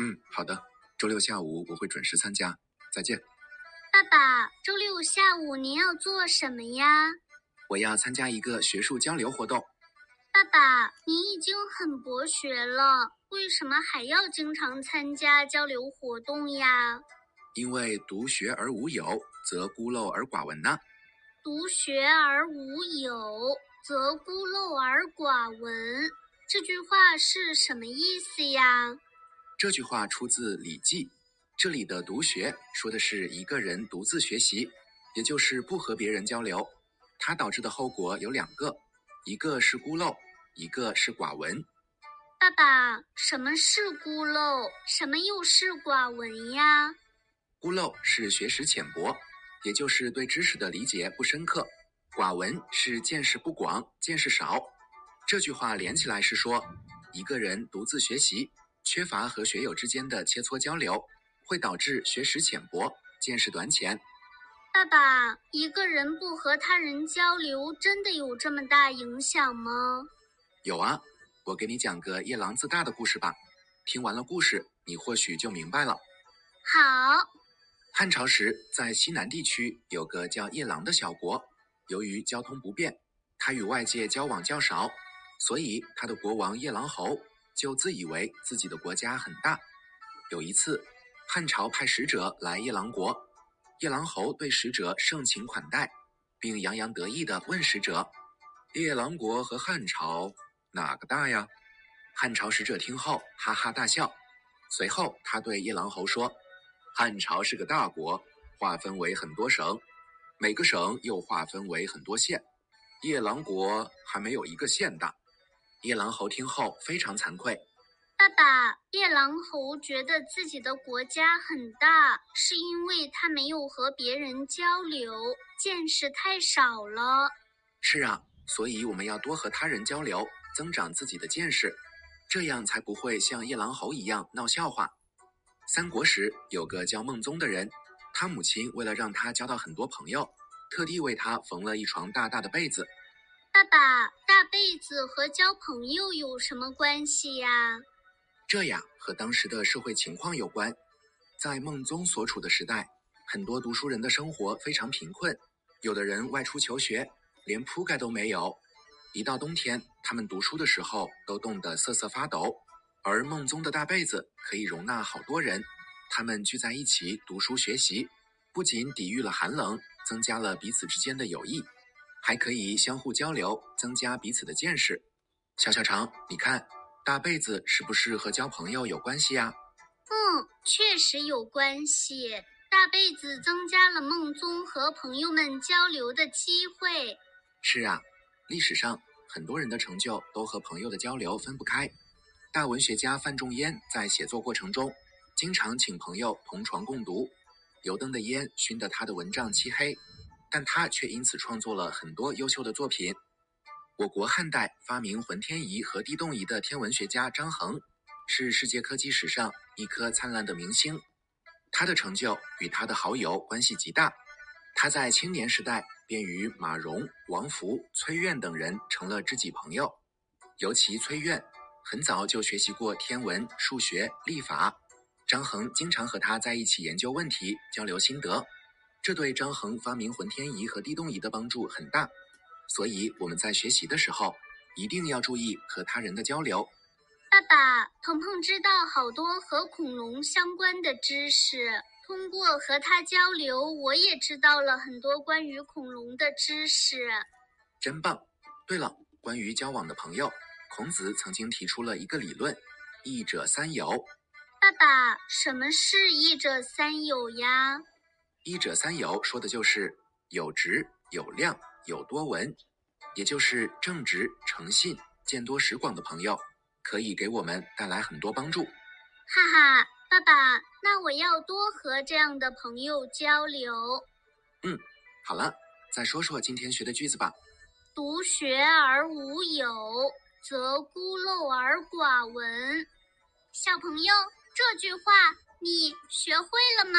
嗯，好的。周六下午我会准时参加。再见。爸爸，周六下午您要做什么呀？我要参加一个学术交流活动。爸爸，您已经很博学了，为什么还要经常参加交流活动呀？因为独学而无友，则孤陋而寡闻呐。独学而无友，则孤陋而寡闻。这句话是什么意思呀？这句话出自《礼记》，这里的独学说的是一个人独自学习，也就是不和别人交流。它导致的后果有两个，一个是孤陋，一个是寡闻。爸爸，什么是孤陋？什么又是寡闻呀？孤陋是学识浅薄，也就是对知识的理解不深刻；寡闻是见识不广，见识少。这句话连起来是说，一个人独自学习，缺乏和学友之间的切磋交流，会导致学识浅薄、见识短浅。爸爸，一个人不和他人交流，真的有这么大影响吗？有啊，我给你讲个夜郎自大的故事吧。听完了故事，你或许就明白了。好。汉朝时，在西南地区有个叫夜郎的小国，由于交通不便，他与外界交往较少。所以，他的国王夜郎侯就自以为自己的国家很大。有一次，汉朝派使者来夜郎国，夜郎侯对使者盛情款待，并洋洋得意地问使者：“夜郎国和汉朝哪个大呀？”汉朝使者听后哈哈大笑。随后，他对夜郎侯说：“汉朝是个大国，划分为很多省，每个省又划分为很多县。夜郎国还没有一个县大。”夜郎侯听后非常惭愧。爸爸，夜郎侯觉得自己的国家很大，是因为他没有和别人交流，见识太少了。是啊，所以我们要多和他人交流，增长自己的见识，这样才不会像夜郎侯一样闹笑话。三国时有个叫孟宗的人，他母亲为了让他交到很多朋友，特地为他缝了一床大大的被子。爸爸，大被子和交朋友有什么关系呀？这呀，和当时的社会情况有关。在孟宗所处的时代，很多读书人的生活非常贫困，有的人外出求学，连铺盖都没有。一到冬天，他们读书的时候都冻得瑟瑟发抖。而孟宗的大被子可以容纳好多人，他们聚在一起读书学习，不仅抵御了寒冷，增加了彼此之间的友谊。还可以相互交流，增加彼此的见识。小小肠，你看，大被子是不是和交朋友有关系呀？嗯，确实有关系。大被子增加了梦宗和朋友们交流的机会。是啊，历史上很多人的成就都和朋友的交流分不开。大文学家范仲淹在写作过程中，经常请朋友同床共读，油灯的烟熏得他的蚊帐漆黑。但他却因此创作了很多优秀的作品。我国汉代发明浑天仪和地动仪的天文学家张衡，是世界科技史上一颗灿烂的明星。他的成就与他的好友关系极大。他在青年时代便与马融、王弗、崔苑等人成了知己朋友。尤其崔苑，很早就学习过天文、数学、历法。张衡经常和他在一起研究问题，交流心得。这对张衡发明浑天仪和地动仪的帮助很大，所以我们在学习的时候一定要注意和他人的交流。爸爸，鹏鹏知道好多和恐龙相关的知识，通过和他交流，我也知道了很多关于恐龙的知识。真棒！对了，关于交往的朋友，孔子曾经提出了一个理论：益者三友。爸爸，什么是益者三友呀？一者三有说的就是有直、有量、有多闻，也就是正直、诚信、见多识广的朋友，可以给我们带来很多帮助。哈哈，爸爸，那我要多和这样的朋友交流。嗯，好了，再说说今天学的句子吧。独学而无友，则孤陋而寡闻。小朋友，这句话你学会了吗？